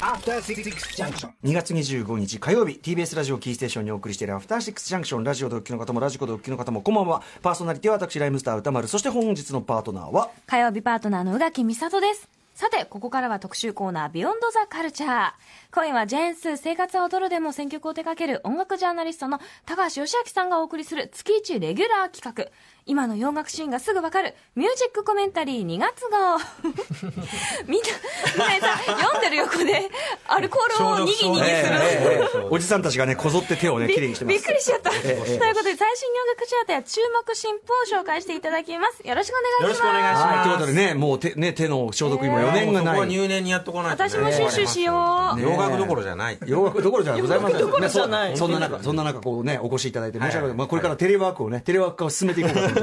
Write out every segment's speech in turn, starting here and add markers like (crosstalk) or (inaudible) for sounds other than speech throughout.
After Six Junction. 2月25日火曜日 TBS ラジオキーステーションにお送りしているアフターシックスジャンクションラジオでお聞きの方もラジコでお聞きの方もこんばんはパーソナリティは私ライムスター歌丸そして本日のパートナーは？火曜日パートナーの宇垣美里です。さて、ここからは特集コーナー、ビヨンドザカルチャー。今夜はジェーンス生活は踊るでも選曲を手掛ける音楽ジャーナリストの高橋義明さんがお送りする月一レギュラー企画。今の洋楽シーンがすぐわかる。ミュージックコメンタリー2月号。(laughs) みんな、ごめんさ、読んでる横でアルコールをにぎにぎする。ええおじさんたちがねこぞって手をねびきれいにしてます。びっくりしちゃった。ええということで、最新洋楽チャートや注目新譜を紹介していただきます。よろしくお願いします。よろしくお願いします。はいということでねもう手,、ね、手の消毒にも余念がない、入念にやっとかないと、ね、私もシュッシュしようね洋楽どころじゃない。洋楽どころじゃございません。洋楽どころじゃない。ねそそんな中そんな中こうねお越しいただいて申し訳ない、これからテレワークをねテレワーク化を進めていこうかと。思います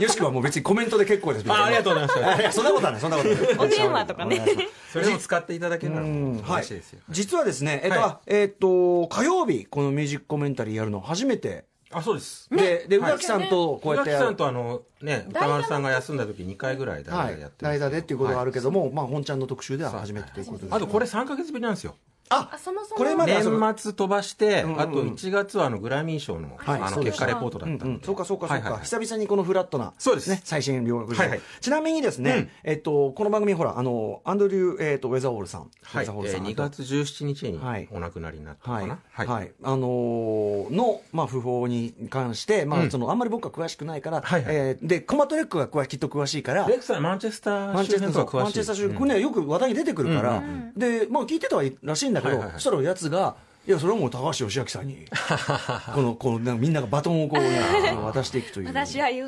よしくはもう別にコメントで結構です。あありがとうございますいやそんなことはない。そんなことはない。お電話とかね。それでも使っていただけるならはい嬉しいですよ、実はですね、えっと、はい。あえっと、火曜日、このミュージックコメンタリーやるの初めて。あそうです。で、で、宇はい垣さんとこうやって。宇垣さんとあのね歌丸さんが休んだ時2回ぐらい代はい打でやって。代打でっていうことがあるけども、まあ、本ちゃんの特集では初めてということで。あとこれ3か月ぶりなんですよああ、そもそも。これまで年末飛ばして、あと1月はあのグラミー賞の,、あの結果レポートだうんったんで、うん、そうかそうかそうか、久々にこのフラットなそうですね、最新洋楽情報はいはい。ちなみにですね、うん。えっと、この番組ほらあのアンドリュー、えっと、ウェザーホールさん、はい、ウェザーホールさん。えー2月17日にはい。お亡くなりになったのはい。かな、はい。あのーの、まあ、訃報に関して、まあうん。そのあんまり僕は詳しくないから、えーでコマトレックが詳きっと詳しいからレックさんマンチェスター周マンチェスター辺とか詳しいマンチェスター州、これね、よく話題に出てくるから、うんで、まあ、聞いてたはいらしいんだけど、はいはいはいそしたらやつが、いや、それはもう高橋義明さんに、(laughs) この、この、なんかみんながバトンをこう、(laughs) ね、渡していくという。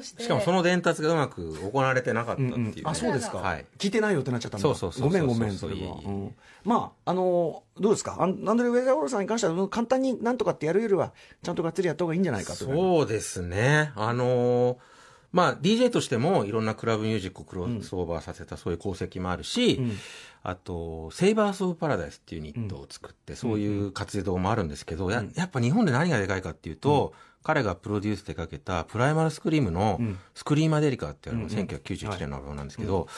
して。しかもその伝達がうまく行われてなかったっていう、ねあ、そうですか、はい聞いてないよってなっちゃったんだ。そうそうそうそうごめんごめん、それは。うんまあ、あのーどうですか？アンドレ・ウェザーホールさんに関しては、簡単になんとかってやるよりは、ちゃんとがっつりやった方がいいんじゃないかと。そうですね。あのーまあ、DJ としてもいろんなクラブミュージックをクロスオーバーさせたそういう功績もあるし、あと、セイバース・オブ・パラダイスっていうユニットを作って、そういう活動もあるんですけど、ややっぱ日本で何がでかいかっていうと、彼がプロデュースでかけたプライマルスクリームのスクリーマデリカっていうのが1991年のアルバムなんですけど、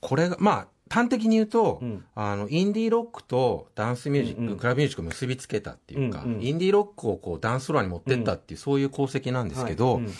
これが、まあ、端的に言うと、あの、インディーロックとダンスミュージック、クラブミュージックを結びつけたっていうか、うんうん。インディーロックをこうダンスフロアに持ってったっていう、そういう功績なんですけど、はい。うん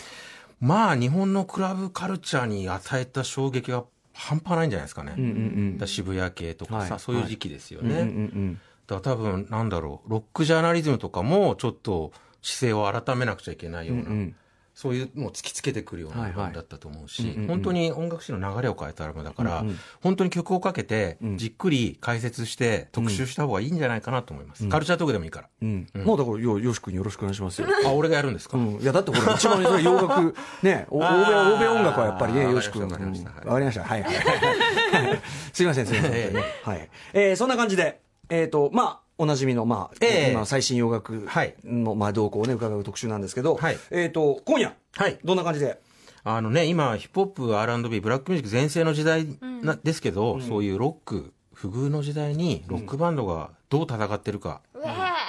まあ、日本のクラブカルチャーに与えた衝撃が半端ないんじゃないですかね。うんうんうん。渋谷系とかさ、はい。そういう時期ですよね。うんうんうん。だから多分、なんだろう、ロックジャーナリズムとかも、ちょっと姿勢を改めなくちゃいけないような、うんうんそういうのを突きつけてくるようなアルバムだったと思うし、うんうんうん。本当に音楽史の流れを変えたアルバムだから、うんうん。本当に曲をかけてん、じっくり解説して、特集した方がいいんじゃないかなと思います。カルチャートークでもいいから。うん。もうだから、よ、よし君よろしくお願いしますよ。あ、俺がやるんですか、うん、いやだってこれ一番それ洋楽 (laughs) ねお欧米欧米音楽はやっぱりねよし君したわかりましたうんわかりました。はいはい。はい。すいませんすいません、えはい。えーそんな感じでえっ、とまあおなじみの、まあ、ええ。今、最新洋楽はい。の、まあ、動向をね、伺う特集なんですけど、はい。えっ、と、今夜、はい。どんな感じで？あのね、今、ヒップホップ、R&B、ブラックミュージック全盛の時代な、ですけど、そういうロック、不遇の時代に、ロックバンドがどう戦ってるか、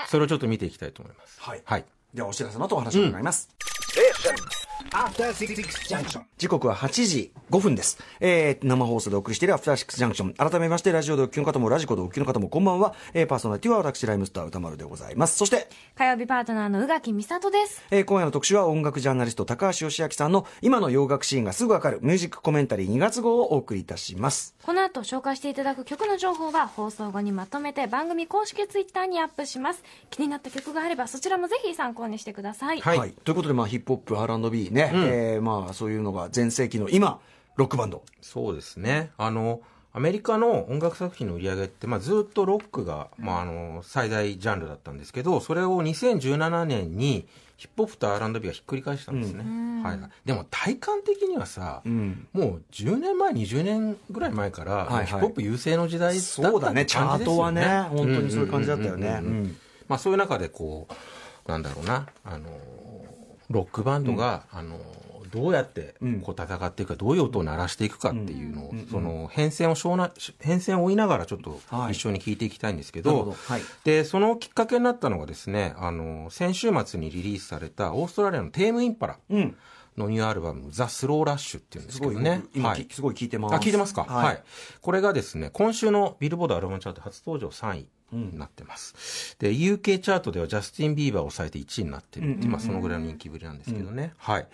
それをちょっと見ていきたいと思います。はい。はい。では、お知らせの後お話を伺います。Junction. 時刻は8時5分です。えー、生放送でお送りしているアフターシックスジャンクション。改めまして、ラジオでお聞きの方も、ラジコでお聞きの方も、こんばんは。えー、パーソナリティは私、ライムスター歌丸でございます。そして、火曜日パートナーの宇垣美里です。えー今夜の特集は音楽ジャーナリスト高橋義明さんの今の洋楽シーンがすぐわかるミュージックコメンタリー2月号をお送りいたします。この後紹介していただく曲の情報は放送後にまとめて番組公式ツイッターにアップします。気になった曲があればそちらもぜひ参考にしてください。はいということで、まあ、ヒップホップ、R&B ね、えーまあ、そういうのが全盛期の今、ロックバンド。そうですね。あの、アメリカの音楽作品の売り上げって、まあ、ずっとロックが、まあ、あの、最大ジャンルだったんですけど、それを2017年に、ヒップホップと R&B がひっくり返したんですね。はい。でも体感的にはさ、ん。もう10年前、20年ぐらい前から、はいはい。ヒップホップ優勢の時代だったってそうだね、チャートはね、本当にそういう感じだったよね。そういう中でこうなんだろうな。あのロックバンドが、あのどうやってこう戦っていくか、どういう音を鳴らしていくかっていうのを、その変遷をしょうな変遷を追いながらちょっとはい。一緒に聞いていきたいんですけど、でそのきっかけになったのがですねあの先週末にリリースされたオーストラリアのテームインパラうん。のニューアルバム、ザ・スローラッシュっていうんですけどね。今、はい。きすごい聞いてます。あ、聞いてますか、はい。はい、これがですね、今週のビルボードアルバムチャート初登場3位になってます。で、UK チャートではジャスティン・ビーバーを抑えて1位になってるっていう、まあそのぐらいの人気ぶりなんですけどね。はい。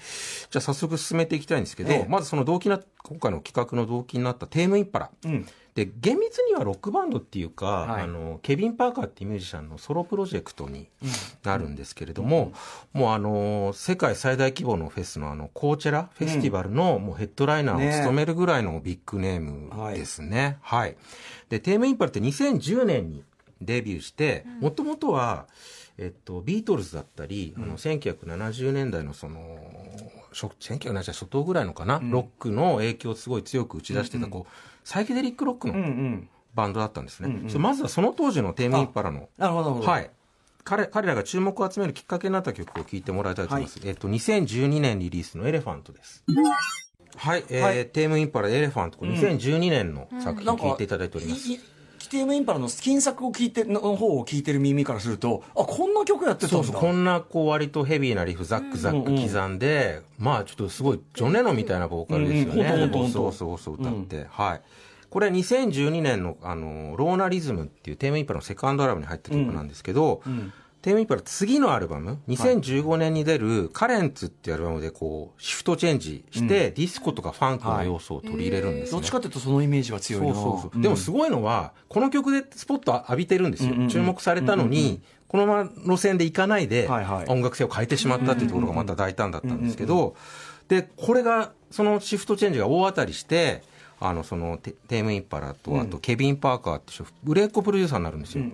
じゃあ早速進めていきたいんですけど、ええまずその動機な、今回の企画の動機になったテームインパラ。うん。で、厳密にはロックバンドっていうか、はいあの、ケビン・パーカーっていうミュージシャンのソロプロジェクトになるんですけれども、もうあの、世界最大規模のフェスのあの、コーチェラフェスティバルのもうヘッドライナーを務めるぐらいのビッグネームですね。はい。で、テームインパルって2010年にデビューして、もともとは、えっと、ビートルズだったり、あの、1970年代のその、初1970年代初頭ぐらいのかな、ロックの影響をすごい強く打ち出してた、こう、サイケデリックロックうんうのん。バンドだったんですね。それまずはその当時のテームインパラの、なるほど。はい。彼彼らが注目を集めるきっかけになった曲を聴いてもらいたいと思います。えっと、2012年リリースの Elephant です。はい、えーはいテームインパラ Elephant、これ2012年の作品聴いていただいております。いいテームインパラの金作を聞いての方を聞いてる耳からするとあこんな曲やってたんだ。そうそう、こんなこう割とヘビーなリフ、ザックザック刻んで、まあちょっとすごい、ジョン・レノンみたいなボーカルですよね。そうそうそう歌って、はい。これは2012年の、あの、ローナリズムっていうテームインパラのセカンドアルバムに入った曲なんですけど、テームインパラ次のアルバム、2015年に出るカレンツっていうアルバムでこう、シフトチェンジして、ディスコとかファンクの要素を取り入れるんですね。どっちかっていうとそのイメージが強いな。そうそうそう。でもすごいのは、この曲でスポット浴びてるんですよ。注目されたのに、このまま路線で行かないではいはい、音楽性を変えてしまったっていうところがまた大胆だったんですけど、で、これが、そのシフトチェンジが大当たりして、あの、そのテ、テームインパラと、あと、ケビン・パーカーって人売れっ子プロデューサーになるんですよ。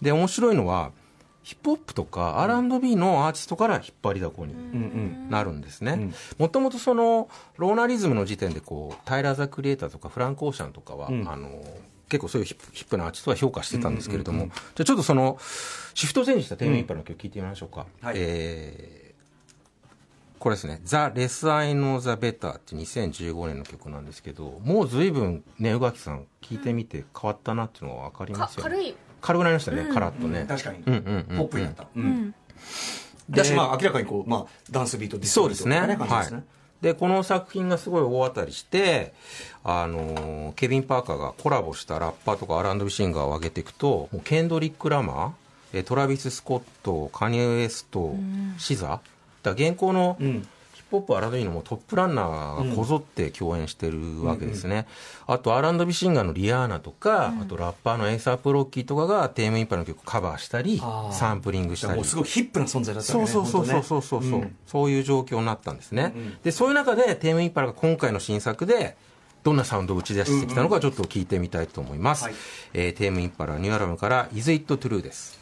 で、面白いのは、ヒップホップとか R&B のアーティストから引っ張りだこになるんですね。もともとその、ローナリズムの時点でこう、タイラー・ザ・クリエイターとかフランク・オーシャンとかは、あの、結構そういうヒップヒップなアーティストは評価してたんですけれども、じゃあちょっとその、シフトチェンジしたテームインパラの曲聴いてみましょうか。はい。えーこれですね、 The Less I Know The Better って2015年の曲なんですけど、もう随分ね、宇垣さん聴いてみて変わったなっていうのが分かりますよね。軽い。軽くなりましたね、カラッとね。確かに、うんうんうんポップになった、ううん。ん。だしまあ明らかにこう、まあ、ダンスビートディスコビートそうですね。みたいな感じはい。ですね。で、この作品がすごい大当たりして、あのーケビン・パーカーがコラボしたラッパーとか R&B シンガーを挙げていくと、もうケンドリック・ラマー、えートラビス・スコット、カニエ・ウエスト、シザ、だから現行のんヒップホップ R&B のもうトップランナーがこぞって共演してるわけですね。あと R&B シンガーのリアーナとか、あとラッパーのエイサップ・ロッキーとかがテームインパラの曲カバーしたりサンプリングしたり。もう。すごいヒップな存在だったわけねそうそうそうそう本そう。そうそう、うん。そういう状況になったんですね、でそういう中でテームインパラが今回の新作でどんなサウンドを打ち出してきたのかちょっと聞いてみたいと思います、はい。えーテームインパラニューアルバムから「Is It True」です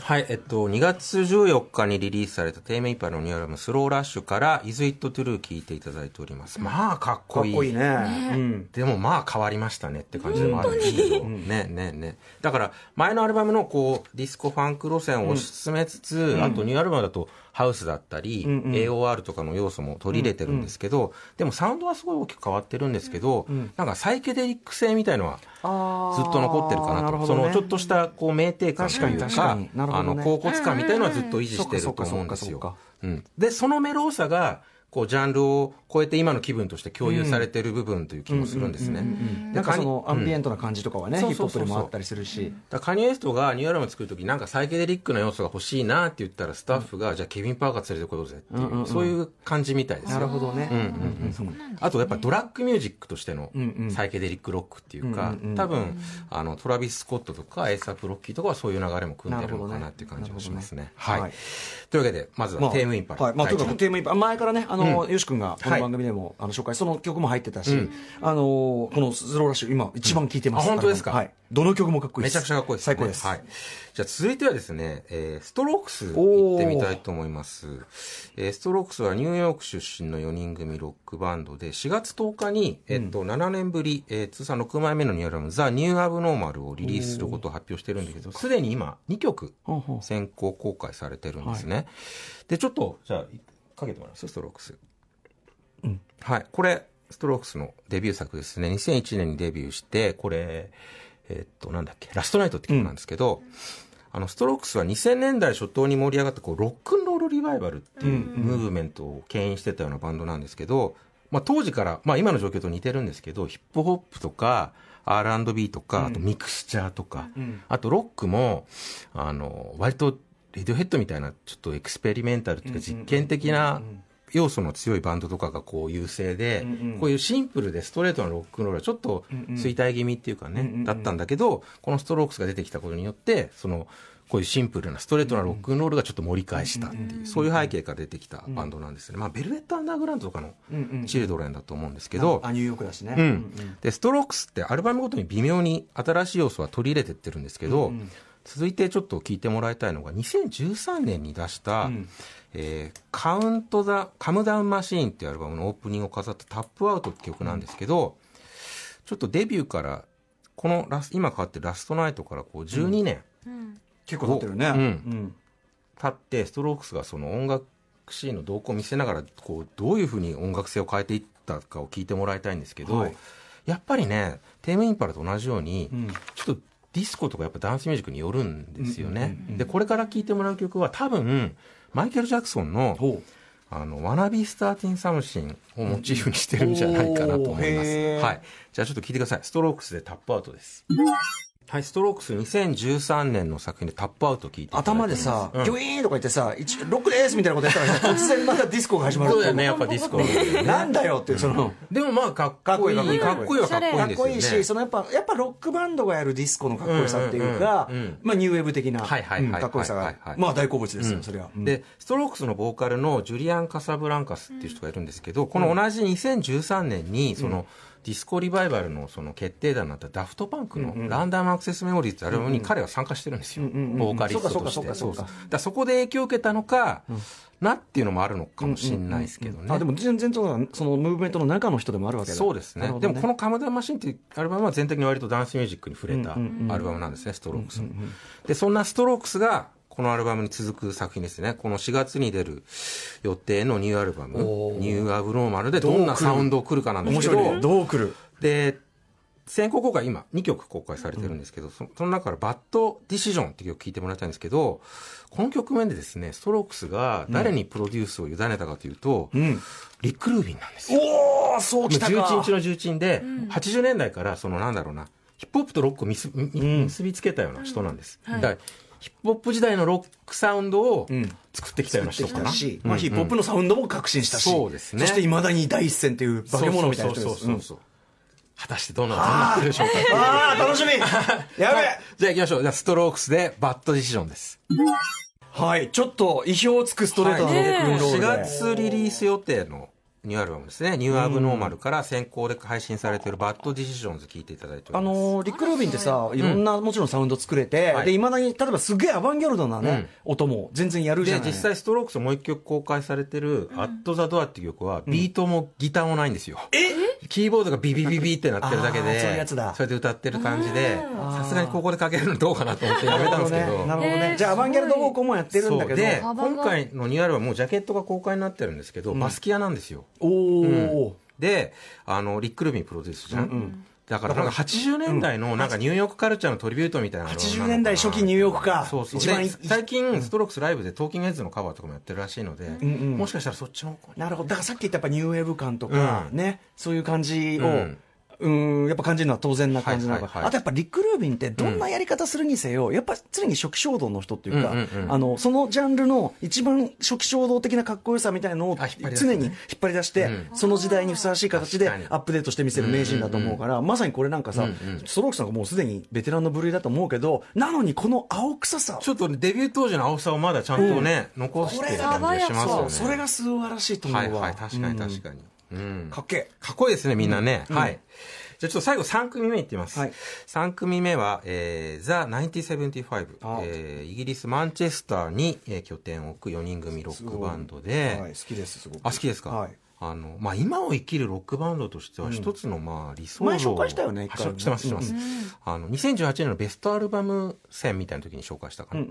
はい、えっと、2月14日にリリースされたテームインパラのニューアルバム「スローラッシュ」から「Is It True」聞いていただいております。まあかっかこいい。っこいいね。うん。でもまあ変わりましたねって感じでもあるんですけど、ねねね。だから前のアルバムのこうディスコファンク路線を推し進めつつ、あとニューアルバムだとハウスだったり、AOR とかの要素も取り入れてるんですけど、でもサウンドはすごい大きく変わってるんですけど、なんかサイケデリック性みたいのはずっと残ってるかなと。ねのちょっとしたこう酩酊感という確かかに確かになるほあの、恍惚感みたいのはずっと維持してると思うんですよ。うん。で、そのメローさが、こう、ジャンルを超えて今の気分として共有されてる部分という気もするんですね。なんかそのアンビエントな感じとかはね、うんヒップホップでもあったりするし。だカニエ・ストがニューアルバム作るときなんかサイケデリックな要素が欲しいなって言ったらスタッフが、じゃあケビン・パーカー連れてこようぜっていう、そういう感じみたいですよ。なるほどね、うんうんうん。あとやっぱドラッグミュージックとしてのサイケデリックロックっていうか、多分あのトラビス・スコットとかエイサップ・ロッキーとかはそういう流れも汲んでるのかなっていう感じがしますね。はい、はいというわけでまずはテームインパラ、はい。まあ、とにかくテームインパラ前からねあの、うん。よし君がこのはい。番組でも、あの紹介その曲も入ってたし、うん。あのこの Slow Rush 今一番聴いてます、あ本当ですか？はい。どの曲もかっこいいです。めちゃくちゃかっこいいです、ね。最高です、はい。じゃあ続いてはですね、えーストロークス行ってみたいと思います。えーストロークスはニューヨーク出身の4人組ロックバンドで、4月10日に、えっと、7年ぶり、えー通算6枚目のニューアルバム、 The New Abnormal をリリースすることを発表してるんだけど、すでに今、2曲先行公開されてるんですね。で、ちょっと、じゃあ、かけてもらいますストロークス。はい。これ、ストロークスのデビュー作ですね。2001年にデビューして、これ、えっと、なんだっけ、ラストナイトって曲なんですけど、あの、ストロークスは2000年代初頭に盛り上がった、こう、ロックンロールリバイバルっていうムーブメントを牽引してたようなバンドなんですけど、まあ当時から、まあ今の状況と似てるんですけど、ヒップホップとか、R&B とか、あとミクスチャーとか、あとロックも、あの、割と、レディオヘッドみたいな、ちょっとエクスペリメンタルっていうか、実験的な要素の強いバンドとかがこう優勢で、こういうシンプルでストレートなロックンロールはちょっと衰退気味っていうかね、だったんだけど、このストロークスが出てきたことによって、その、こういうシンプルなストレートなロックンロールがちょっと盛り返したっていう、そういう背景から出てきたバンドなんですね。まあ、ベルベットアンダーグラウンドとかのチルドレンだと思うんですけど、あ、ニューヨークだしね。うん、でストロークスってアルバムごとに微妙に新しい要素は取り入れてってるんですけど、続いてちょっと聞いてもらいたいのが2013年に出した、えーカウント・ザ・カムダウン・マシーンっていうアルバムのオープニングを飾ったタップアウトって曲なんですけど、ちょっとデビューからこのラス今かかってるラストナイトからこう12年結構経ってるね。うん。うん。経ってストロークスがその音楽シーンの動向を見せながらこうどういうふうに音楽性を変えていったかを聞いてもらいたいんですけど、はい。やっぱりねテームインパラと同じように、ん。ちょっとディスコとかやっぱダンスミュージックによるんですよね、でこれから聴いてもらう曲は多分マイケル・ジャクソンのほう。「あの Wanna Be Startin' Somethin'」をモチーフにしてるんじゃないかなと思います、はい、じゃあちょっと聞いてください。ストロークスで Tap Out ですはいストロークス2013年の作品で Tap Out 聞いて頭でさ、うん。ギョイーンとか言ってさ、一ロックですみたいなことやったらさ、突然またディスコが始まる。そうだよね、やっぱディスコ。なんだよね。なんだよっていう、その、でもまあ、かっこいい。かっこいい。はかっこいいかっんですよね。こいいし、そのやっぱ、やっぱロックバンドがやるディスコのかっこよさっていうかうんうんうんうん、まあニューウェーブ的な、かっこよさが。まあ大好物ですよ、それは。うん。で、ストロークスのボーカルのジュリアン・カサブランカスっていう人がいるんですけど、この同じ2013年に、その、ディスコリバイバルのその決定打になったダフトパンクのランダムアクセスメモリーってアルバムに彼は参加してるんですよ。ボーカリストとして。そうだそこで影響を受けたのか、なっていうのもあるのかもしれないですけどね。あでも全然そそのムーブメントの中の人でもあるわけだ。そうですね。なるほどでもこの「 Comedown Machine」っていうアルバムは全体的に割とダンスミュージックに触れたアルバムなんですね、ストロークスの。でそんなストロークスがこのアルバムに続く作品ですね。この4月に出る予定のニューアルバム「ニューアブノーマル」でどんなサウンドを来るかなんですけど。ね。どう来る？で先行公開今2曲公開されてるんですけど、そその中から「バッド・ディシジョン」っていう曲聴いてもらいたいんですけどこの曲面でですねストロークスが誰にプロデュースを委ねたかというと、ん。リック・ルービンなんですよ。おおそうきたか。11日の重鎮で、80年代からそのなんだろうなヒップホップとロックを結びつけたような人なんです、だからヒップホップ時代のロックサウンドを作ってきたような人かな、し、まあ、ヒップホップのサウンドも革新したし、そうですね。そしていまだに第一線っていう化け物みたいな人そうですそうそう。そう、果たしてどんなどんな来るでしょうか。ああ楽しみ。(laughs) やべじゃあ行きましょう。じゃあストロークスで Bad Decision です。はい。ちょっと意表をつくストレートなロックンロール4で、月リリース予定のニューアルバムですね。 New Abnormal から先行で配信されている Bad Decisions 聞いていただいておあります。のーリック・ルービンってさ、いろんなもちろんサウンド作れて、はいで、いまだに、例えばすげえアバンギャルドなね、音も全然やるじゃで、ない。実際ストロークスもう一曲公開されてる、アット・ザ・ドアっていう曲は、ビートもギターもないんですよ。キーボードがビビビビってなってるだけで、そういうやつだ。それで歌ってる感じで、さすがにここでかけるのどうかなと思ってやめたんですけど。なるほどね。えーじゃあ、アバンギャルドウォークもやってるんだけど、で、今回のニューアルバムもうジャケットが公開になってるんですけど、バスキアなんですよ。おお、で、あの、リック・ルビンプロデュースじゃん。だからなんか80年代のなんかニューヨークカルチャーのトリビュートみたいなのなのかな。80年代初期ニューヨークか。そうそう。一番で最近ストロークスライブでトーキングヘッズのカバーとかもやってるらしいので、もしかしたらそっちの方向になるほど。だからさっき言ったやっぱニューウェーブ感とか、うん。ね、そういう感じを、うんうん、やっぱ感じるのは当然な感じなのか、あとやっぱリック・ルービンってどんなやり方するにせよ、やっぱ常に初期衝動の人っていうか、あの、そのジャンルの一番初期衝動的なかっこよさみたいなのを常に引っ張り出して、うんその時代にふさわしい形でアップデートしてみせる名人だと思うから、まさにこれなんかさ、ストロークスなんかもうすでにベテランの部類だと思うけど、なのにこの青臭さをちょっとねデビュー当時の青さをまだちゃんとね、残してる感じがしますよね。それが素晴らしいと思うわ。はいはい確かに確かに、うんかっけえ。かっこいいですね、みんなね。はい。じゃあちょっと最後3組目いってみます。はい3組目は、えー、ザ・1975あ、えーイギリス・マンチェスターに、えー拠点を置く4人組ロックバンドで、はい、好きです、すごく。あ、好きですか、はい。あの、まあ、今を生きるロックバンドとしては一つの、まあ、理想像を前紹介したよねししてます、してます。あの、2018年のベストアルバム戦みたいな時に紹介したかな。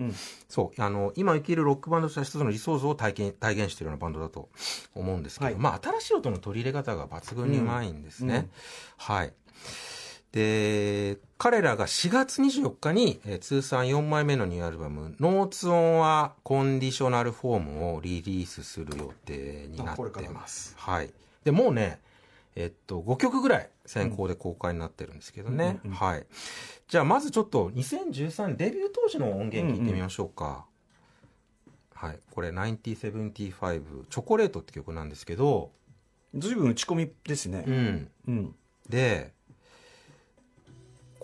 そう、あの、今生きるロックバンドとしては一つの理想像を体験、体現しているようなバンドだと思うんですけど、はいまあ、新しい音の取り入れ方が抜群にうまいんですね。はい。で、彼らが4月24日に、えー通算4枚目のニューアルバム、 Notes On A Conditional Form をリリースする予定になってます。はい。で、もうね、えっと、5曲ぐらい先行で公開になってるんですけどね。はい。じゃあ、まずちょっと2013年デビュー当時の音源聞いてみましょうか。はい。これ、1975、チョコレートって曲なんですけど、ずいぶん打ち込みですねうん。うんで、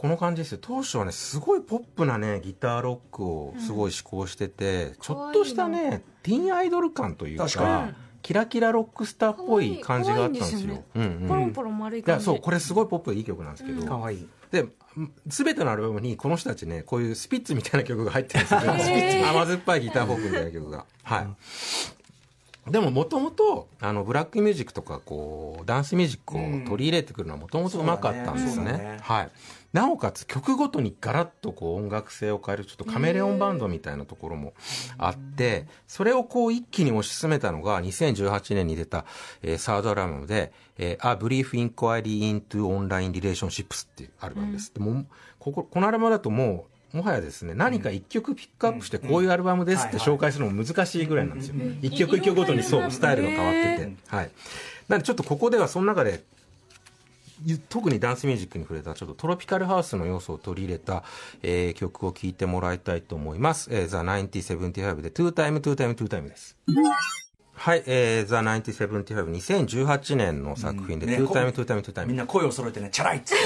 この感じですよ。当初はね、すごいポップなね、ギターロックをすごい試行してて、ちょっとしたね、ティーンアイドル感というか、キラキラロックスターっぽい感じがあったんですよ。うんうんポロンポロン丸いいや、感じ。そう、これすごいポップでいい曲なんですけど、かわいいで、すべてのアルバムにこの人たちね、こういうスピッツみたいな曲が入ってるんですよ。へースピッツ、甘酸っぱいギターフォークみたいな曲が。はい。でももともと、あの、ブラックミュージックとか、こう、ダンスミュージックを取り入れてくるのはもともとうまかったんですねそうだね。はい。なおかつ曲ごとにガラッとこう音楽性を変えるちょっとカメレオンバンドみたいなところもあって、それをこう一気に推し進めたのが2018年に出た、えーサードアルバムで、えー、A Brief Inquiry into Online Relationships っていうアルバムです。でもこここのアルバムだともうもはやですね、何か一曲ピックアップしてこういうアルバムですって紹介するのも難しいぐらいなんですよ。一曲一曲ごとにそう、スタイルが変わってて。はい。なんでちょっとここではその中でゆ特にダンスミュージックに触れたちょっとトロピカルハウスの要素を取り入れた、えー曲を聴いてもらいたいと思います。えー、The 1975で Two Time Two Time Two Time です。はい、えー、The 1975、2018年の作品で、ね Two こ Time Two Time Two みん。な声を揃えてねチャラいっつっ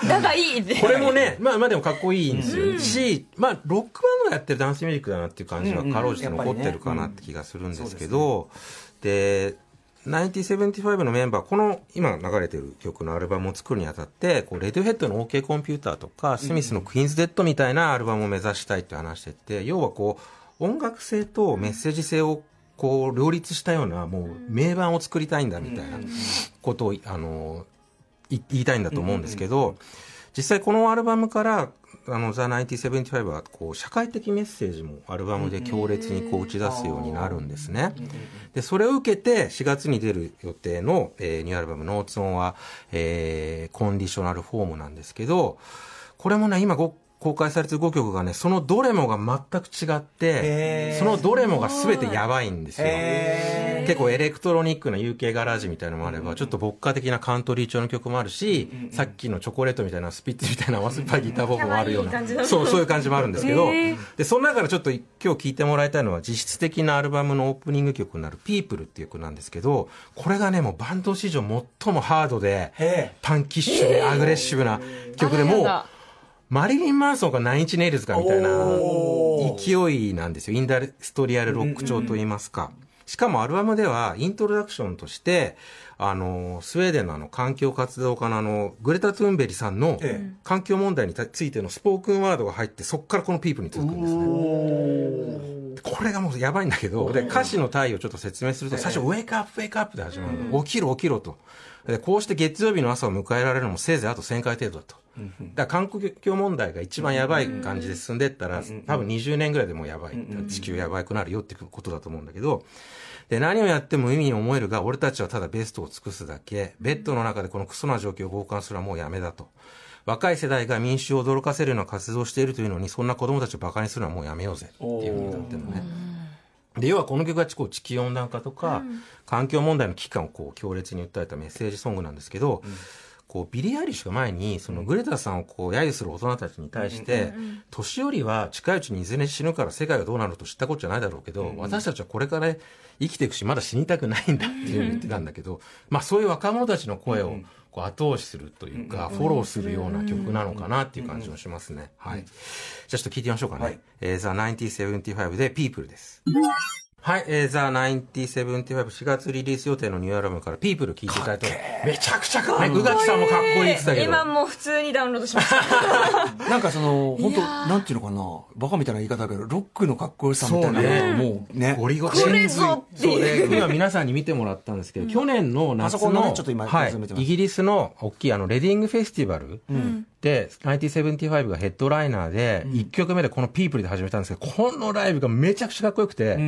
て。(laughs) だがいい。これもね、まあまあでもかっこいいんですよ。し、まあロックバンドがやってるダンスミュージックだなっていう感じはうんうんかろうじて残ってるかなって気がするんですけど、で、1975のメンバー、この今流れてる曲のアルバムを作るにあたって、こうレディオヘッドの OK コンピューターとか、スミスのクイーンズ・デッドみたいなアルバムを目指したいって話してて、要はこう、音楽性とメッセージ性をこう両立したような、もう名盤を作りたいんだみたいなことを、あの、い言いたいんだと思うんですけど、実際このアルバムから、あの、ザ・1975は、こう、社会的メッセージもアルバムで強烈にこう打ち出すようになるんですね。で、それを受けて、4月に出る予定の、えーニューアルバム、ノーツオンは、えーコンディショナルフォームなんですけど、これもね、今ご公開されてる5曲がね、そのどれもが全く違ってそのどれもが全てやばいんですよ。へ結構エレクトロニックな UK ガラージみたいなのもあれば、ちょっと牧歌的なカントリー調の曲もあるし、さっきのチョコレートみたいなスピッツみたいな甘酸っぱいギターボーもあるような、(laughs) そう、そういう感じもあるんですけどで、その中でちょっと今日聴いてもらいたいのは実質的なアルバムのオープニング曲になる People っていう曲なんですけど、これがね、もうバンド史上最もハードで、へパンキッシュでアグレッシブな曲でもう、マリリン・マンソンかナイン・インチ・ネイルズかみたいなお勢いなんですよ。インダストリアルロック調といいますか。しかもアルバムではイントロダクションとして、あの、スウェーデンのあの環境活動家のあの、グレタ・トゥーンベリさんのええ環境問題についてのスポークンワードが入って、そこからこの People に続くんですね。これがもうやばいんだけど、で、歌詞の大意をちょっと説明すると、最初、 Wake up, wake up で始まるの。起きろ、起きろと。で、こうして月曜日の朝を迎えられるのもせいぜいあと1000回程度だと。だから環境問題が一番やばい感じで進んでったら、多分20年ぐらいでもうやばい。地球やばくなるよってことだと思うんだけど、で、何をやっても意味に思えるが、俺たちはただベストを尽くすだけ、ベッドの中でこのクソな状況を傍観するのはもうやめだと。若い世代が民衆を驚かせるような活動をしているというのに、そんな子供たちを馬鹿にするのはもうやめようぜ。っていうふうになってるのね。で、要はこの曲はこう地球温暖化とか、環境問題の危機感をこう強烈に訴えたメッセージソングなんですけど、こうビリー・アイリッシュが前にそのグレタさんをこう揶揄する大人たちに対して、年寄りは近いうちにいずれ死ぬから世界がどうなると知ったことじゃないだろうけど、私たちはこれから生きていくしまだ死にたくないんだっていうふうに言ってたんだけど、まあそういう若者たちの声をこう後押しするというか、フォローするような曲なのかなっていう感じもしますね。はい。じゃあちょっと聞いてみましょうかね。はいえー、The 1975で People です。はい、えー、ザ・1975、4月リリース予定のニューアルバムから People 聞いていただいて、めちゃくちゃかっこいい。宇垣さんもかっこいいってたけど。今もう普通にダウンロードしました。(laughs) なんかその本当なんていうのかな。バカみたいな言い方だけどロックのかっこよさみたいなのがもうね。ゴリゴリ。これぞってそういうで、今皆さんに見てもらったんですけど、去年の夏のイギリスの大きいあの、レディングフェスティバル1975がヘッドライナーで、1曲目でこのピープルで始めたんですけど、このライブがめちゃくちゃかっこよくて、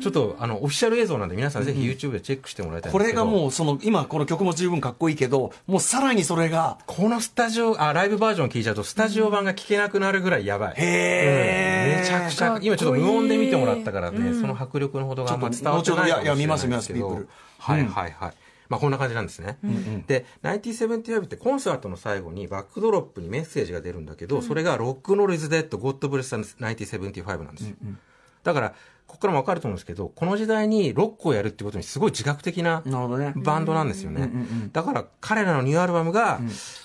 ちょっとあの、オフィシャル映像なんで皆さんぜひ YouTube でチェックしてもらいたいんこですけど。れがもう、その、今この曲も十分かっこいいけど、もうさらにそれが、このスタジオ、あ、ライブバージョン聞いちゃうと、スタジオ版が聞けなくなるぐらいやばい。へー。うん。めちゃくちゃ、今ちょっと無音で見てもらったからね、その迫力のほどがあんま伝わってないかもしれないですけど。はい。はいはい。まあこんな感じなんですね。で、1975ってコンサートの最後にバックドロップにメッセージが出るんだけど、それがロックノールイズデッド、ゴッドブレス1975なんですよ。だから、ここからもわかると思うんですけど、この時代にロックをやるってことにすごい自覚的な。バンドなんですよね。だから彼らのニューアルバムが、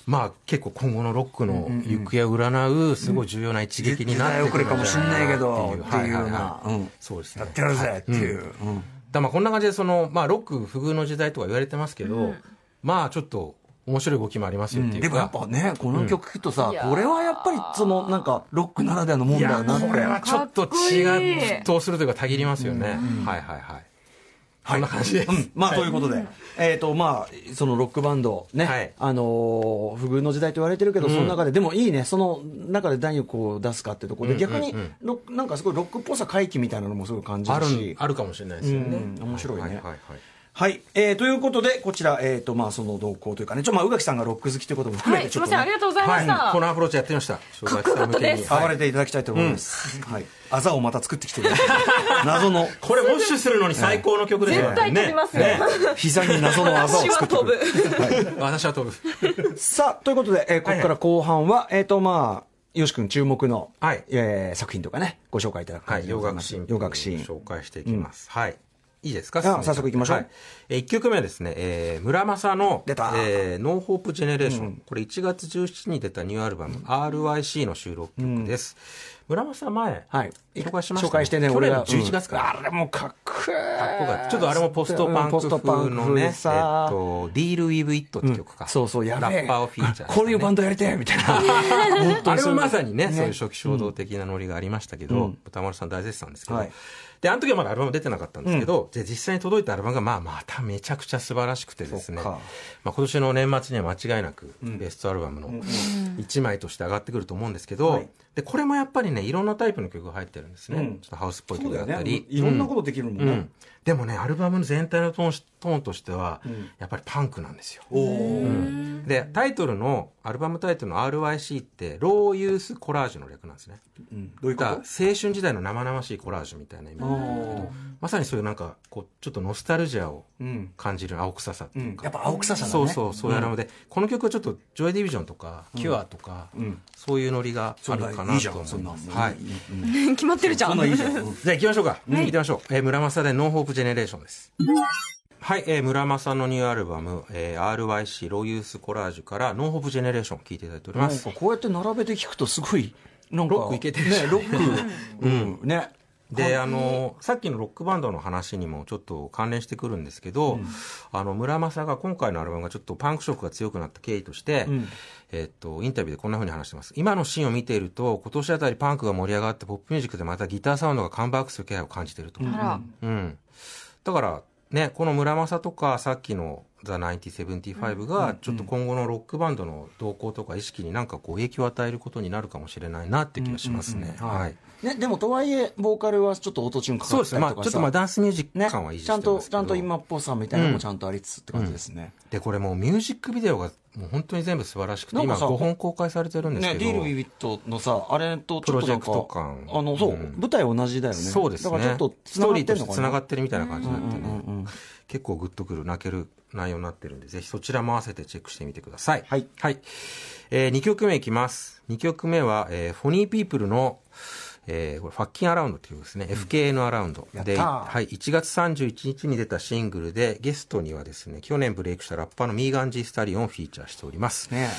まあ結構今後のロックの行方を占う、すごい重要な一撃になってくるんじゃないかな時代遅れかもしんないけどっていうっていうようなそうですね。やってやるぜっていう。うんだまあこんな感じでその、まあロック不遇の時代とは言われてますけど、まあちょっと面白い動きもありますよっていうか。でもやっぱね、この曲聴くとさ、これはやっぱりその、なんか、ロックならではのもんだよな。これはちょっと違う、沸騰するというか、たぎりますよね。はいはいはい。こんな感じです。うん。まあ、ということで、えっ、と、まあ、そのロックバンド、ね、はい。あのー不遇の時代と言われてるけど、その中で、でもいいね、その中で何をこう出すかってところで、逆にロック、なんかすごいロックっぽさ回帰みたいなのもすごい感じあるるし、あるかもしれないですよね。うん。面白いねはいはいはい。はい、えー、ということで、こちら、えっ、と、まあ、その動向というかね、ちょ、まあ、宇垣さんがロック好きということも含はい、めて、ちょっと、すみません、ありね、がとうございました。このアプローチやってみました。かっこよかったです暴れていただきたいと思います。はい。あざをまた作ってきてください。(laughs) 謎の、これ、ウォッシュするのに最高の曲ですよ絶対飛びますよ。ね膝に謎のあざを作ってく飛る。ぶ。(laughs) 私は飛ぶ。さあ、ということで、えーここから後半は、えっ、と、まあ、よし君注目の、はいえー作品とかね、ご紹介いただくはい、感じで洋ございます楽シーン。洋楽シーン。紹介していきます。はい。いいですか？あ早速行きましょう。はい。えー一曲目はですね、えー村正の、出た。えーノーホープジェネレーション。これ1月17日に出たニューアルバム、RYC の収録曲です。村正前、はい。紹介しましたね紹介してね、去年の俺が。11月から。うん。あれもかっこいい。ちょっとあれもポストパンク風風のね、えっさと、Deal with It って曲か。そうそう、やべえ。ラッパーをフィーチャーね。こういうバンドやりてえみたいな。(laughs) あれもまさにね、そういう初期衝動的なノリがありましたけど、歌丸さん大絶賛ですけど、はいで、あの時はまだアルバム出てなかったんですけど、で実際に届いたアルバムが、まあ、まためちゃくちゃ素晴らしくてですね、まあ、今年の年末には間違いなく、ベストアルバムの1枚として上がってくると思うんですけど、はい。で、これもやっぱりね、いろんなタイプの曲が入ってるんですね。うん。ちょっとハウスっぽい曲だったり。。いろんなことできるもんね。うん。でもね、アルバムの全体のトーンとしては、やっぱりパンクなんですよ。おーで、タイトルの、アルバムタイトルの RYC って、 Raw Youth Collage の略なんですね。うんどういうこと？青春時代の生々しいコラージュみたいな意味なんですけど、まさにそういうなんか、こう、ちょっとノスタルジアをうん。感じる青臭さっていうか、やっぱ青臭さだね。そうそう、そういうアルバムで、この曲はちょっと、ジョイ・ディビジョンとか、キュアとか、そういうノリがあるかなと思います。いいじゃんはい。(laughs) 決まってるじゃん。じゃあ行きましょうか。行きましょう。えー村正でノーホープジェネレーションです。はい、えームラマサのニューアルバム、えー RYC Raw Youth Collage から No Hope Generation 聴いていただいております。なんかこうやって並べて聞くとすごい、なんか。ロックいけてるね、ロック。(laughs) うん。ね。で、あの、さっきのロックバンドの話にもちょっと関連してくるんですけど、あの、ムラマサが今回のアルバムがちょっとパンク色が強くなった経緯として、えっと、インタビューでこんな風に話してます。今のシーンを見ていると、今年あたりパンクが盛り上がってポップミュージックでまたギターサウンドがカムバックする気配を感じていると。うん。だから、ね、この村正とか、さっきのザ・1975が、ちょっと今後のロックバンドの動向とか意識になんかこう影響を与えることになるかもしれないなって気がしますね。はい。ね、でもとはいえ、ボーカルはちょっとオートチューンかかそうですね。ったりとかさ。まあ、ちょっとまあダンスミュージッね、ク感は維持ちゃんと、してますけど。ちゃんと今っぽさみたいなのもちゃんとありつつって感じですね。で、これもうミュージックビデオがもう本当に全部素晴らしくて、今なんかさ5本公開されてるんですね、けど。 Deal Wiv It のさ、あれとちょっとプロジェクト感あの、そう、うん舞台同じだよね。そうですね。だからちょっとストーリーとしてってんのかな。繋がってるみたいな感じになってね。うんうんうん結構グッとくる、泣ける内容になってるんで、ぜひそちらも合わせてチェックしてみてください。はいはい。えー、2曲目いきます。2曲目は、えー、フォニーピープルの、えー、これ、 Fuckin' Around っていう曲ですね。FKN Around。で、はい、1月31日に出たシングルで、ゲストにはですね、去年ブレイクしたラッパーのミーガン・ジー・スタリオンをフィーチャーしております。ね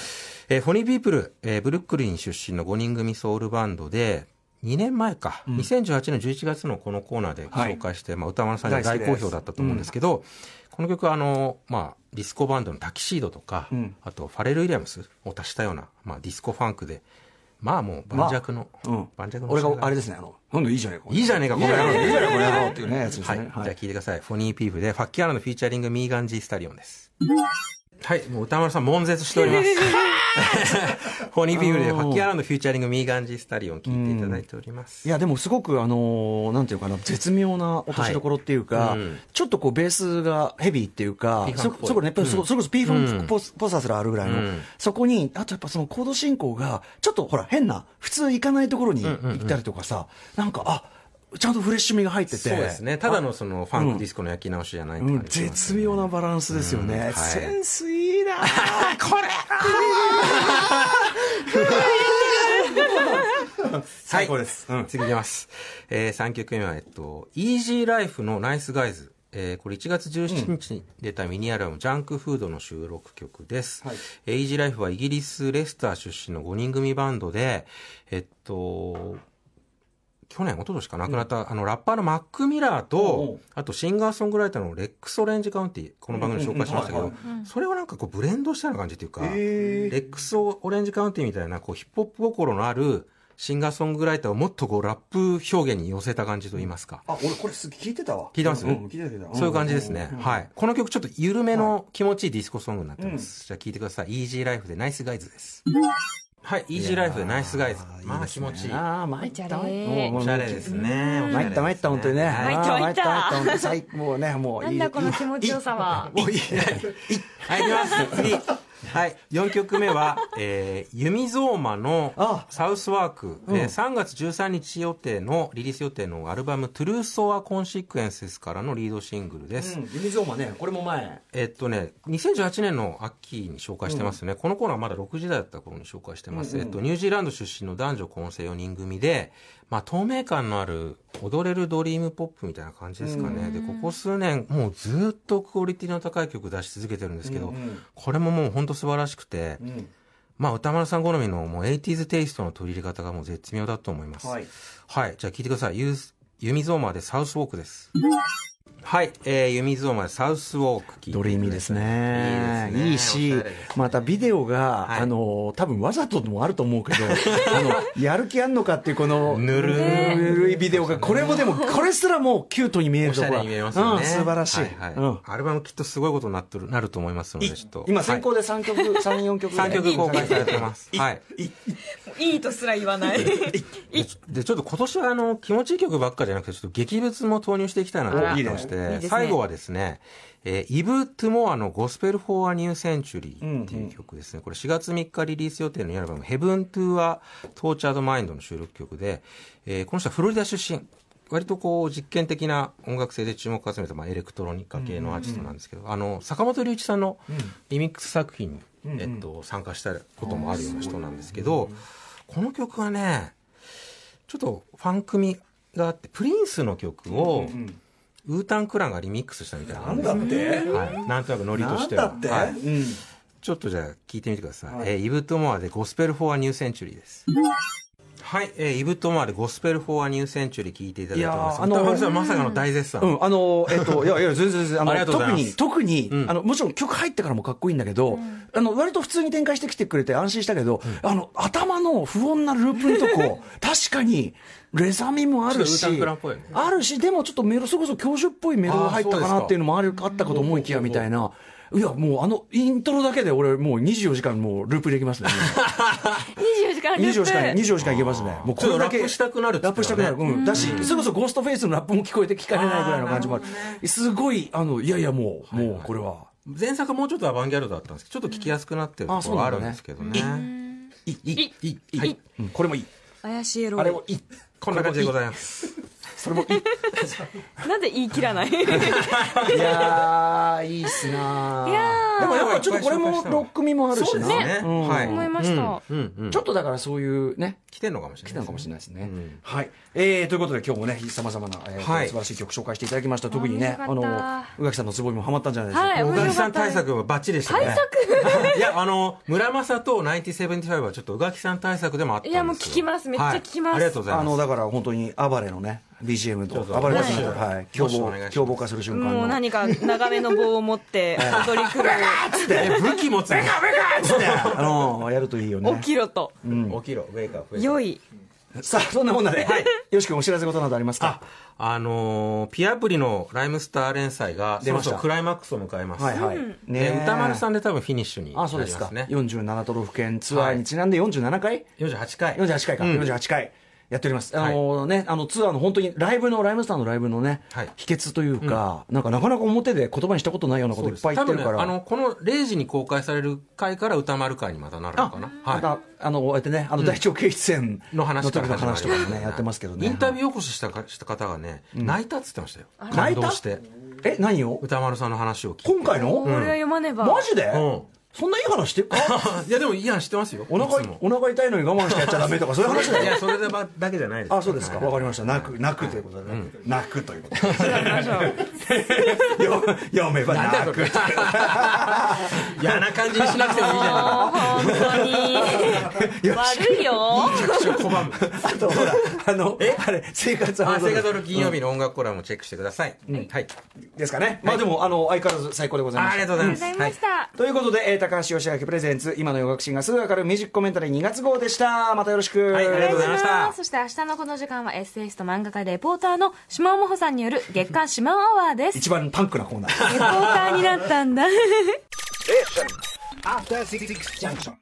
え。ーフォニーピープル、えーブルックリン出身の5人組ソウルバンドで、2年前か、2018年11月のこのコーナーで紹介して、まあ、宇多丸さんには大好評だったと思うんですけど、この曲はあの、まあ、ディスコバンドのタキシードとか、ん。あとファレル・ウィリアムスを足したような、まあ、ディスコファンクで、まあもう盤石の、うん。盤石の俺があれでですね、あの、今度いいじゃねえか。いいじゃねえか、この野郎。いいじゃねえか、この野郎っていうね、やつですはい。ね。じゃあ聞いてください。フォニーピープルで、ファッキーアラのフィーチャリングミーガン・ジー・スタリオンです。はい、もう宇多丸さん、悶絶しております。(laughs) ホニービュールで、ファッキーアラウンドフューチャリングミーガンジースタリオン聞いていただいております。いやでもすごくあのーなんていうかな絶妙な落としどころっていうか、はいうん。ちょっとこうベースがヘビーっていうかそっぽい。そこねやっぱりそ,、うん。それこそ P ファンうんポスポサすらあるぐらいの、うん。そこにあとやっぱそのコード進行がちょっとほら変な普通行かないところに行ったりとかさ、なんかあちゃんとフレッシュ味が入ってて。そうですね。ただのその、ファンクディスコの焼き直しじゃないってうん絶妙なバランスですよね、うんはい。センスいいな。(laughs) これ。最高です、うん。次いきます。えー、3曲目は、えっと、イージーライフのナイスガイズ。えーこれ1月17日に出たミニアルバム、ジャンクフードの収録曲です。はい。えーイージーライフはイギリス・レスター出身の5人組バンドで、えっと、去年、一昨年か亡くなった、あの、ラッパーのマック・ミラーおとう、あとシンガーソングライターのレックス・オレンジ・カウンティ、この番組で紹介しましたけどうんうん、それをなんかこうブレンドしたような感じっていうか、レックス・オレンジ・カウンティみたいなこうヒップホップ心のあるシンガーソングライターをもっとこうラップ表現に寄せた感じと言いますか。あ俺これす聞いてたわ聞いてます？うんうん聞いてたそういう感じですね。うんはい。この曲ちょっと緩めの気持ちいいディスコソングになってます。じゃあ聴いてください。イージーライフでナイスガイズです。はい。イージーライフでナイスガイズ。まあ気持ちいい。ああ参ったおしゃれもうおしゃれですね。参った参った本当にねはい参った参った参ったもうねもういいなんだこの気持ちよさは。もういいはい、行きます。次。はい。4曲目は、(laughs) えー、ユミゾーマのあサウスワーク、うんえー3月13日予定の、リリース予定のアルバム、トゥルーソアコンシクエンセスからのリードシングルです。うん、ユミゾーマね、これも前。えっとね、2018年の秋に紹介してますね。この頃はまだ6時代だった頃に紹介してます。うんうんえっと、ニュージーランド出身の男女混成4人組で、まあ、透明感のある踊れるドリームポップみたいな感じですかね。で、ここ数年、もうずっとクオリティの高い曲出し続けてるんですけど、うんうんこれももう本当素晴らしくて、うんまあ、宇多丸さん好みのもう 80s テイストの取り入れ方がもう絶妙だと思います。はい。はい。じゃあ聞いてください。ユミゾーマで Southwark です。はい。えー、ユミゾーマで Southwark ドリーミーですね。いいですねいいしまたビデオが、はいあの、多分わざともあると思うけど、(laughs) あの、やる気あんのかっていうこの、ぬるーぬるいビデオが、これもでも、これすらもうキュートに見えるところおしゃれに見えますよね。うん、素晴らしい。はいはいうんアルバムきっとすごいことになってる、なると思いますので、ちょっと。今先行で3曲、3、4曲ぐらい3曲公開されてます。はい。いいとすら言わない。で、ちょっと今年はあの、気持ちいい曲ばっかじゃなくて、ちょっと劇物も投入していきたいなと思ってまして、あらいいねいいね。最後はですね、えーイブ・トゥモアの Gospel For A New Century っていう曲ですね。これ4月3日リリース予定のアルバム、 Heaven To A Tortured Mind の収録曲で、えーこの人はフロリダ出身。割とこう実験的な音楽性で注目を集めた、まあ、エレクトロニカ系のアーティストなんですけど、あの坂本龍一さんのリミックス作品に、えっと、参加したこともあるような人なんですけど、この曲はねちょっとファンク味があってプリンスの曲を、ウータンクランがリミックスしたみたいな。なんだって？はい、なんとなくノリとなしては。んだって？はい。うん。ちょっとじゃあ聞いてみてください。はい。えーイブトモアで Gospel For A New Century です。はい、えーイブトモアで Gospel For A New Century 聞いていただいてます。いやーあのまさかの大絶賛。うん、あの、えっと、(laughs) いやいや、全然全然、あの、ありがとうござい特に、ます。特に、うん。あの、もちろん曲入ってからもかっこいいんだけど、あの、割と普通に展開してきてくれて安心したけど、あの、頭の不穏なループのとこ、(laughs) 確かに、レザミもあるし、あるし、でもちょっとメロ、それこそ教授っぽいメロが入ったかなっていうのもある、あったかと思いきや、みたいな。いや、もうあの、イントロだけで俺、もう24時間もうループできますね。24時間ループ。24時間、24時間いけますね。もうこれだけ。ラップしたくなるねラップしたくなる。うん。だし、それこそゴーストフェイスのラップも聞こえて聞かれないぐらいの感じもある。すごい、あの、いやいや、もう、もう、これは。前作はもうちょっとアバンギャルドだったんですけど、ちょっと聞きやすくなってるところがあるんですけどね。いい、いい、いい、これもいい。怪しいエロあれもいい。こんな感じでございます。それもいい。(laughs) なんで言い切らない？(laughs) いやー、いいっすなーいやーでもやっぱちょっとこれもロック味もあるしな。そうですね。うんはい。思いましたうんうんうんちょっとだからそういうね、来てんのかもしれない。来たのかもしれないですね。うんはい。えー、ということで今日もね、さまざまな、えーはい素晴らしい曲紹介していただきました。特にね、あの、宇垣さんのツボにもハマったんじゃないでしょうか。はい宇垣さん対策はバッチリでしたね。対策？いや、あの、村正と9075はちょっと宇垣さん対策でもあったんですよいやもう聞きますめっちゃ聞きますはいありがとうございます。あの、だから本当に暴れのね、BGM と、どうぞ暴れのねはい。はい、凶暴凶暴化する瞬間の。もう何か長めの棒を持って (laughs) 踊り狂え武器持つのつって、あの、やるといいよね。う起きろと。起きろ、ウェイクアップ。良い。さあ、そんなもんなで、よし君お知らせことなどありますか？あ、あのーピアプリのライムスター連載が、出ました。そろそろクライマックスを迎えます。はいはい。ねね歌丸さんで多分フィニッシュになあ、りまそうですか。すね。47都道府県ツアーにちなんで47回？48回。48回か、うん。48回やっております。あのね、あのツアーの本当にライブの、ライムスターのライブのね、はい秘訣というか、なんかなかなか表で言葉にしたことないようなこといっぱい言ってるから。あの、この0時に公開される回から歌丸会にまたなるのかな。また、あの、こうやってね、あの、大腸経出演の話時のか話とかもね、やってますけどね。インタビュー起こししたかした方がね、泣いたっつってましたよ。泣いた感動して。え、何を？歌丸さんの話を聞いて。今回の？これは読まねば。マジで？うん。そんないい話してるか？(laughs) いや、でもいい話してますよ。お腹お腹痛いのに我慢してやっちゃダメとかそういう話だよいや、それだけじゃないです。あ、そうですか。わかりました。泣く、泣くということでね。泣くということで。よ (laughs) 読めば泣く。(laughs) 嫌な感じにしなくてもいいじゃもう本当に。悪いよ。ない。着手を拒む。あと、ほら、あの、あれ、生活はあ、生活の金曜日の音楽コラムをチェックしてください。はい。ですかね。まあでも、あの、相変わらず最高でございます。あありがとうございます。ありがとうございました。ということで、えー高橋義明プレゼンツ、今の洋楽シンガーすぐわかるミュージックコメンタリー2月号でした。またよろしく。はいありがとうございましたそして明日のこの時間はエッセイスト漫画家レポーターの島尾真帆さんによる月刊島尾アワーです。一番パンクなコーナー。(laughs) レポーターになったんだ。(laughs) Station. After Six Junction.